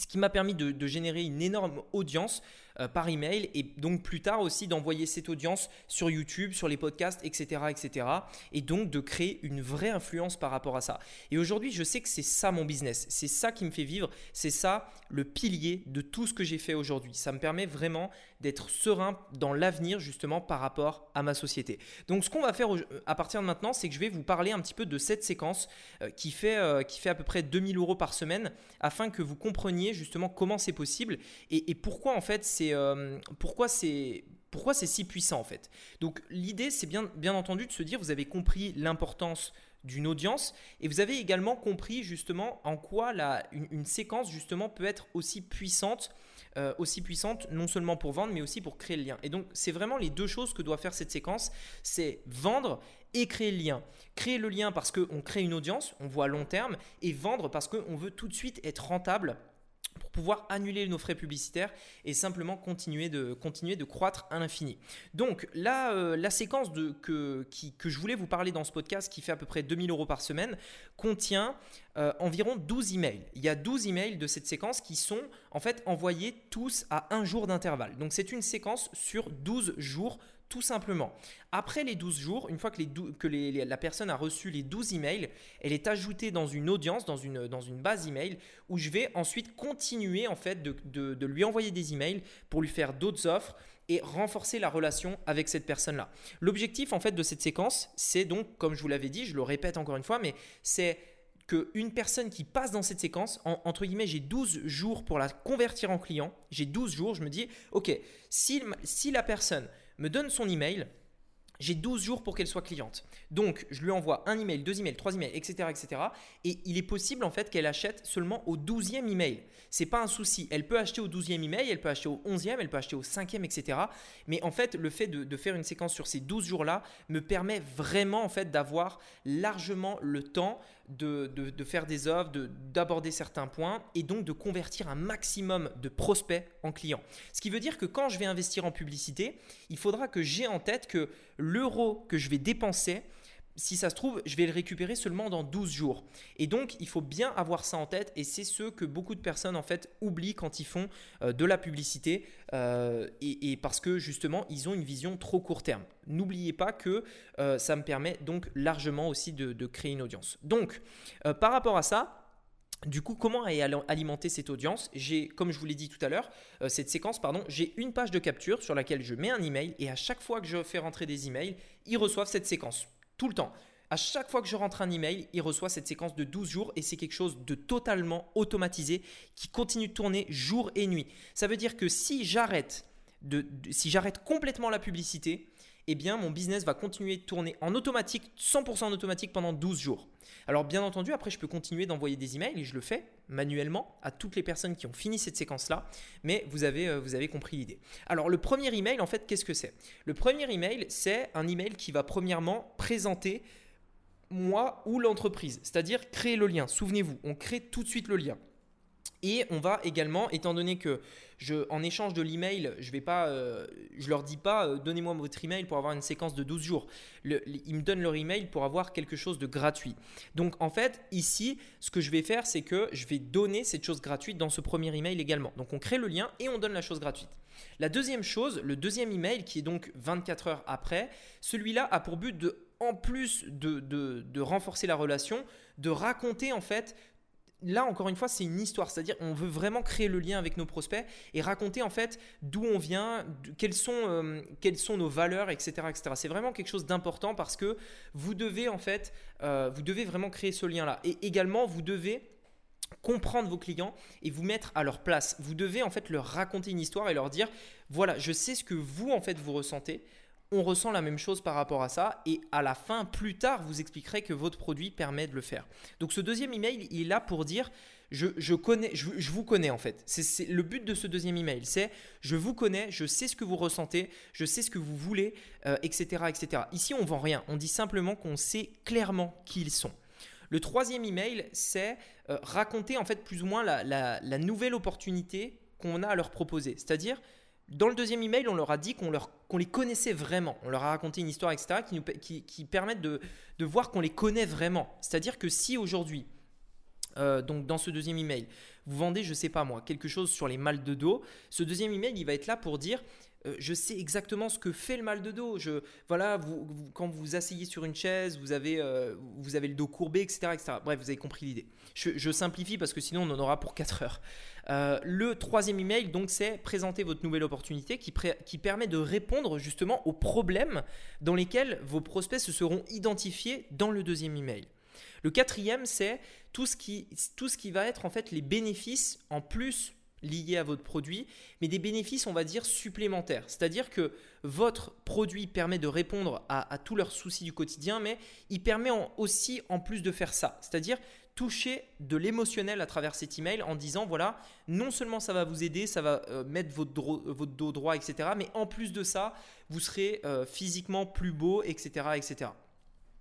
ce qui m'a permis de, générer une énorme audience euh, par email et donc plus tard aussi d'envoyer cette audience sur YouTube, sur les podcasts, etc., etc. Et donc de créer une vraie influence par rapport à ça. Et aujourd'hui, je sais que c'est ça mon business, c'est ça qui me fait vivre, c'est ça le pilier de tout ce que j'ai fait aujourd'hui. Ça me permet vraiment d'être serein dans l'avenir justement par rapport à ma société. Donc ce qu'on va faire à partir de maintenant, c'est que je vais vous parler un petit peu de cette séquence euh, qui, fait, euh, qui fait à peu près 2000 euros par semaine afin que vous compreniez justement comment c'est possible et, pourquoi en fait c'est euh, pourquoi c'est pourquoi c'est si puissant en fait. Donc l'idée c'est bien, bien entendu de se dire vous avez compris l'importance d'une audience et vous avez également compris justement en quoi la, une, séquence justement peut être aussi puissante euh, aussi puissante non seulement pour vendre mais aussi pour créer le lien. Et donc c'est vraiment les deux choses que doit faire cette séquence. C'est vendre et créer le lien. Créer le lien parce qu'on crée une audience on voit à long terme et vendre parce qu'on veut tout de suite être rentable pour pouvoir annuler nos frais publicitaires et simplement continuer de, continuer de croître à l'infini. Donc là, euh, la séquence de, que, que je voulais vous parler dans ce podcast qui fait à peu près 2000 euros par semaine contient euh, environ 12 emails. Il y a 12 emails de cette séquence qui sont en fait envoyés tous à un jour d'intervalle. Donc c'est une séquence sur 12 jours tout simplement. Après les 12 jours, une fois que, la personne a reçu les 12 emails, elle est ajoutée dans une audience, dans une, dans une base email, où je vais ensuite continuer en fait de, lui envoyer des emails pour lui faire d'autres offres et renforcer la relation avec cette personne-là. L'objectif en fait de cette séquence, c'est donc, comme je vous l'avais dit, je le répète encore une fois, mais c'est qu'une personne qui passe dans cette séquence, entre guillemets, j'ai 12 jours pour la convertir en client, j'ai 12 jours, je me dis, ok, si, si la personne me donne son email, j'ai 12 jours pour qu'elle soit cliente. Donc, je lui envoie un email, deux emails, trois emails, etc., etc. Et il est possible en fait qu'elle achète seulement au 12e email. C'est pas un souci. Elle peut acheter au 12e email, elle peut acheter au 11e, elle peut acheter au 5e, etc. Mais en fait, le fait de, faire une séquence sur ces 12 jours-là me permet vraiment en fait d'avoir largement le temps de, faire des offres, d'aborder certains points et donc de convertir un maximum de prospects en clients. Ce qui veut dire que quand je vais investir en publicité, il faudra que j'ai en tête que l'euro que je vais dépenser, si ça se trouve, je vais le récupérer seulement dans 12 jours. Et donc, il faut bien avoir ça en tête et c'est ce que beaucoup de personnes en fait oublient quand ils font euh, de la publicité euh, et, parce que justement, ils ont une vision trop court terme. N'oubliez pas que euh, ça me permet donc largement aussi de, de créer une audience. Donc, par rapport à ça, du coup, comment alimenter cette audience? J'ai, comme je vous l'ai dit tout à l'heure, cette séquence, pardon, j'ai une page de capture sur laquelle je mets un email et à chaque fois que je fais rentrer des emails, ils reçoivent cette séquence tout le temps. À chaque fois que je rentre un email, il reçoit cette séquence de 12 jours et c'est quelque chose de totalement automatisé qui continue de tourner jour et nuit. Ça veut dire que si j'arrête de, si j'arrête complètement la publicité, eh bien mon business va continuer de tourner en automatique, 100% en automatique pendant 12 jours. Alors bien entendu, après je peux continuer d'envoyer des emails et je le fais manuellement à toutes les personnes qui ont fini cette séquence-là, mais vous avez, euh, vous avez compris l'idée. Alors le premier email, en fait, qu'est-ce que c'est? Le premier email, c'est un email qui va premièrement présenter moi ou l'entreprise, c'est-à-dire créer le lien. Souvenez-vous, on crée tout de suite le lien. Et on va également, étant donné que je, en échange de l'email, je vais pas, euh, je leur dis pas, euh, donnez-moi votre email pour avoir une séquence de 12 jours. ils me donnent leur email pour avoir quelque chose de gratuit. Donc en fait, ici, ce que je vais faire, c'est que je vais donner cette chose gratuite dans ce premier email également. Donc on crée le lien et on donne la chose gratuite. La deuxième chose, le deuxième email qui est donc 24 heures après, celui-là a pour but de, en plus de, renforcer la relation, de raconter en fait là, encore une fois, c'est une histoire. C'est-à-dire, on veut vraiment créer le lien avec nos prospects et raconter en fait d'où on vient, quelles sont, euh, quelles sont nos valeurs, etc. etc. C'est vraiment quelque chose d'important parce que vous devez en fait, euh, vous devez vraiment créer ce lien-là. Et également, vous devez comprendre vos clients et vous mettre à leur place. Vous devez en fait leur raconter une histoire et leur dire, voilà, je sais ce que vous en fait vous ressentez on ressent la même chose par rapport à ça et à la fin, plus tard, vous expliquerez que votre produit permet de le faire. Donc ce deuxième email, il est là pour dire je, connais, je, vous connais en fait. C'est le but de ce deuxième email, c'est je vous connais, je sais ce que vous ressentez, je sais ce que vous voulez, etc., euh, etc. Ici, on vend rien. On dit simplement qu'on sait clairement qui ils sont. Le troisième email, c'est euh, raconter en fait plus ou moins la nouvelle opportunité qu'on a à leur proposer. C'est-à-dire dans le deuxième email, on leur a dit qu'on les connaissait vraiment. On leur a raconté une histoire, etc., qui, nous, permettent de, voir qu'on les connaît vraiment. C'est-à-dire que si aujourd'hui, euh, donc dans ce deuxième email, vous vendez, je sais pas moi, quelque chose sur les mal de dos. Ce deuxième email, il va être là pour dire euh, je sais exactement ce que fait le mal de dos. Voilà, quand vous vous asseyez sur une chaise, vous avez, euh, le dos courbé, etc.. Bref, vous avez compris l'idée. Je, simplifie parce que sinon on en aura pour 4 heures. le troisième email, donc, c'est présenter votre nouvelle opportunité qui, qui permet de répondre justement aux problèmes dans lesquels vos prospects se seront identifiés dans le deuxième email. Le quatrième, c'est tout, ce qui, tout ce qui va être en fait les bénéfices en plus liés à votre produit, mais des bénéfices, on va dire, supplémentaires. C'est-à-dire que votre produit permet de répondre à, tous leurs soucis du quotidien, mais il permet aussi, en plus de faire ça, c'est-à-dire toucher de l'émotionnel à travers cet email en disant, voilà, non seulement ça va vous aider, ça va euh, mettre votre, dos droit, etc., mais en plus de ça, vous serez euh, physiquement plus beau, etc., etc.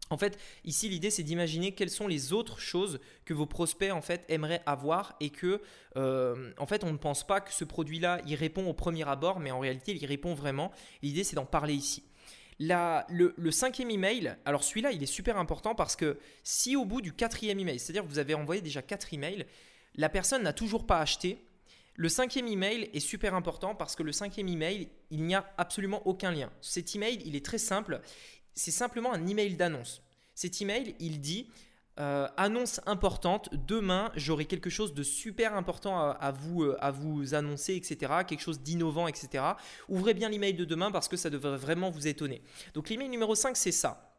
En fait, ici, l'idée, c'est d'imaginer quelles sont les autres choses que vos prospects en fait aimeraient avoir et que, euh, en fait, on ne pense pas que ce produit-là, il répond au premier abord, mais en réalité, il y répond vraiment. L'idée, c'est d'en parler ici. le, cinquième email, alors celui-là, il est super important parce que si au bout du quatrième email, c'est-à-dire que vous avez envoyé déjà quatre emails, la personne n'a toujours pas acheté, le cinquième email est super important parce que le cinquième email, il n'y a absolument aucun lien. Cet email, il est très simple c'est simplement un email d'annonce. Cet email, il dit euh, annonce importante, demain j'aurai quelque chose de super important à, vous, euh, à vous annoncer, etc. Quelque chose d'innovant, etc. Ouvrez bien l'email de demain parce que ça devrait vraiment vous étonner. Donc l'email numéro 5, c'est ça.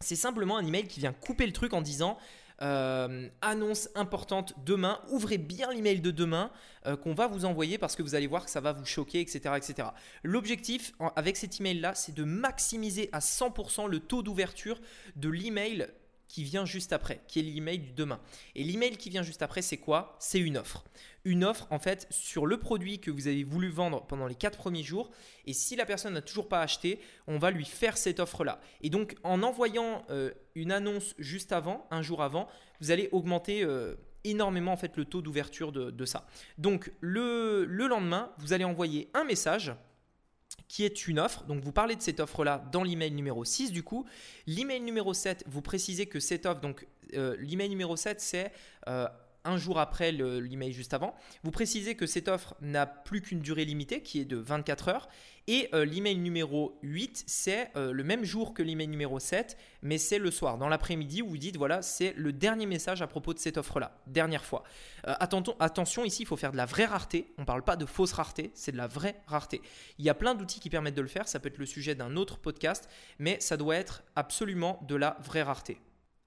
C'est simplement un email qui vient couper le truc en disant euh, annonce importante demain. Ouvrez bien l'email de demain euh, qu'on va vous envoyer parce que vous allez voir que ça va vous choquer, etc. etc. L'objectif avec cet email-là, c'est de maximiser à 100% le taux d'ouverture de l'email qui vient juste après, qui est l'email du demain. Et l'email qui vient juste après, c'est quoi? C'est une offre. Une offre, en fait, sur le produit que vous avez voulu vendre pendant les 4 premiers jours. Et si la personne n'a toujours pas acheté, on va lui faire cette offre-là. Et donc, en envoyant euh, une annonce juste avant, un jour avant, vous allez augmenter... Euh, énormément en fait le taux d'ouverture de, ça. Donc le lendemain, vous allez envoyer un message qui est une offre. Donc vous parlez de cette offre-là dans l'email numéro 6 du coup. L'email numéro 7, vous précisez que cette offre, donc euh, l'email numéro 7, c'est euh, un jour après l'email juste avant. Vous précisez que cette offre n'a plus qu'une durée limitée qui est de 24 heures. Et euh, l'email numéro 8, c'est euh, le même jour que l'email numéro 7, mais c'est le soir, dans l'après-midi, où vous dites voilà, c'est le dernier message à propos de cette offre-là, dernière fois. Euh, attention, ici, il faut faire de la vraie rareté. On ne parle pas de fausse rareté, c'est de la vraie rareté. Il y a plein d'outils qui permettent de le faire, ça peut être le sujet d'un autre podcast, mais ça doit être absolument de la vraie rareté.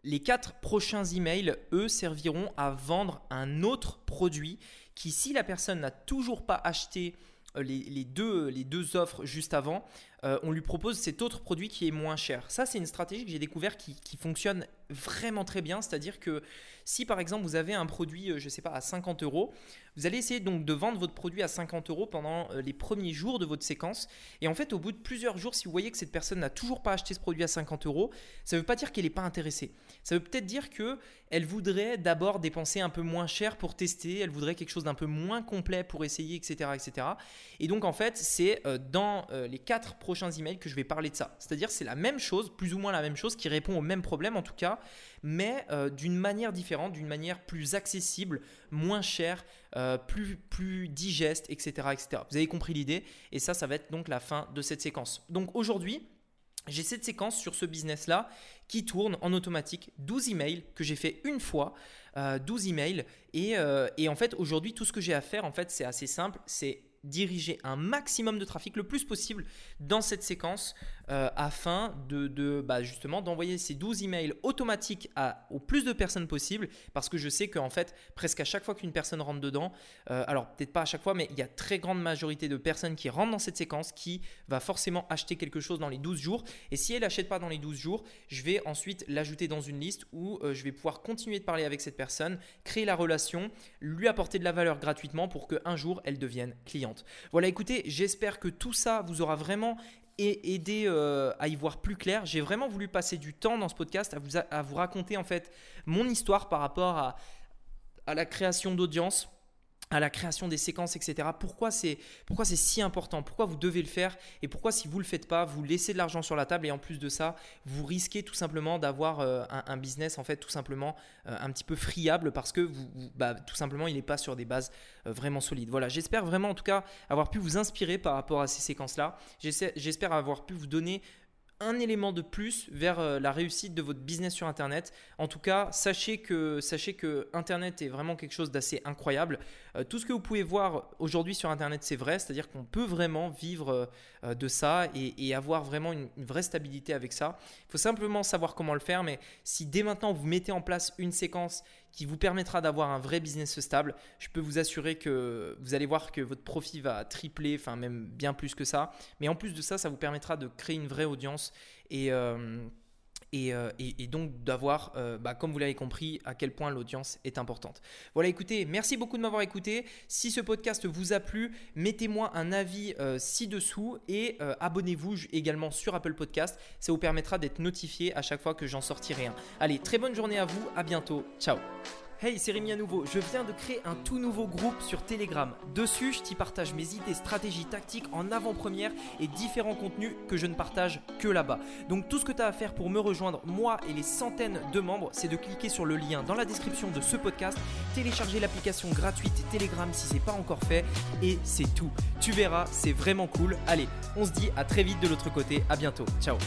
Les quatre prochains emails, eux, serviront à vendre un autre produit qui, si la personne n'a toujours pas acheté euh, les, deux, les deux offres juste avant, euh, on lui propose cet autre produit qui est moins cher. Ça, c'est une stratégie que j'ai découvert qui, qui, fonctionne vraiment très bien. C'est-à-dire que si par exemple vous avez un produit, euh, je ne sais pas, à 50 euros, vous allez essayer donc de vendre votre produit à 50 euros pendant euh, les premiers jours de votre séquence. Et en fait, au bout de plusieurs jours, si vous voyez que cette personne n'a toujours pas acheté ce produit à 50 euros, ça ne veut pas dire qu'elle n'est pas intéressée. Ça veut peut-être dire que elle voudrait d'abord dépenser un peu moins cher pour tester, elle voudrait quelque chose d'un peu moins complet pour essayer, etc. etc. Et donc en fait, c'est euh, dans les quatre prochains emails que je vais parler de ça. C'est-à-dire c'est la même chose, plus ou moins la même chose, qui répond au même problème en tout cas, mais euh, d'une manière différente, d'une manière plus accessible, moins chère, euh, plus, plus digeste, etc.. Vous avez compris l'idée et ça, ça va être donc la fin de cette séquence. Donc aujourd'hui, j'ai cette séquence sur ce business-là qui tourne en automatique 12 emails que j'ai fait une fois, 12 euh, emails. Et, et en fait, aujourd'hui, tout ce que j'ai à faire, en fait, c'est assez simple. C'est diriger un maximum de trafic le plus possible dans cette séquence euh, afin de, bah, justement d'envoyer ces 12 emails automatiques à, au plus de personnes possible parce que je sais qu'en fait presque à chaque fois qu'une personne rentre dedans, euh, alors peut-être pas à chaque fois mais il y a très grande majorité de personnes qui rentrent dans cette séquence qui va forcément acheter quelque chose dans les 12 jours et si elle n'achète pas dans les 12 jours, je vais ensuite l'ajouter dans une liste où euh, je vais pouvoir continuer de parler avec cette personne, créer la relation, lui apporter de la valeur gratuitement pour qu'un jour elle devienne cliente. Voilà écoutez, j'espère que tout ça vous aura vraiment aider euh, à y voir plus clair. J'ai vraiment voulu passer du temps dans ce podcast à vous, à vous raconter en fait mon histoire par rapport à, à la création d'audience à la création des séquences, etc. Pourquoi c'est si important? Pourquoi vous devez le faire? Et pourquoi si vous le faites pas, vous laissez de l'argent sur la table et en plus de ça, vous risquez tout simplement d'avoir euh, un, business en fait tout simplement euh, un petit peu friable parce que vous, bah, tout simplement il n'est pas sur des bases euh, vraiment solides. Voilà, j'espère vraiment en tout cas avoir pu vous inspirer par rapport à ces séquences là. J'espère avoir pu vous donner un élément de plus vers euh, la réussite de votre business sur Internet. En tout cas, sachez que, sachez que Internet est vraiment quelque chose d'assez incroyable. Euh, tout ce que vous pouvez voir aujourd'hui sur Internet, c'est vrai, c'est-à-dire qu'on peut vraiment vivre euh, de ça et, avoir vraiment une, une, vraie stabilité avec ça. Il faut simplement savoir comment le faire, mais si dès maintenant vous mettez en place une séquence qui vous permettra d'avoir un vrai business stable. Je peux vous assurer que vous allez voir que votre profit va tripler, enfin même bien plus que ça. Mais en plus de ça, ça vous permettra de créer une vraie audience et euh, euh, et, donc d'avoir, euh, bah, comme vous l'avez compris, à quel point l'audience est importante. Voilà, écoutez, merci beaucoup de m'avoir écouté. Si ce podcast vous a plu, mettez-moi un avis ci-dessous et abonnez-vous également sur Apple Podcast. Ça vous permettra d'être notifié à chaque fois que j'en sortirai un. Allez, très bonne journée à vous, à bientôt, ciao Hey, c'est Rémi à nouveau. Je viens de créer un tout nouveau groupe sur Telegram. Dessus, je t'y partage mes idées, stratégies, tactiques en avant-première et différents contenus que je ne partage que là-bas. Donc tout ce que tu as à faire pour me rejoindre, moi et les centaines de membres, c'est de cliquer sur le lien dans la description de ce podcast, télécharger l'application gratuite Telegram si c'est pas encore fait et c'est tout. Tu verras, c'est vraiment cool. Allez, on se dit à très vite de l'autre côté. À bientôt. Ciao.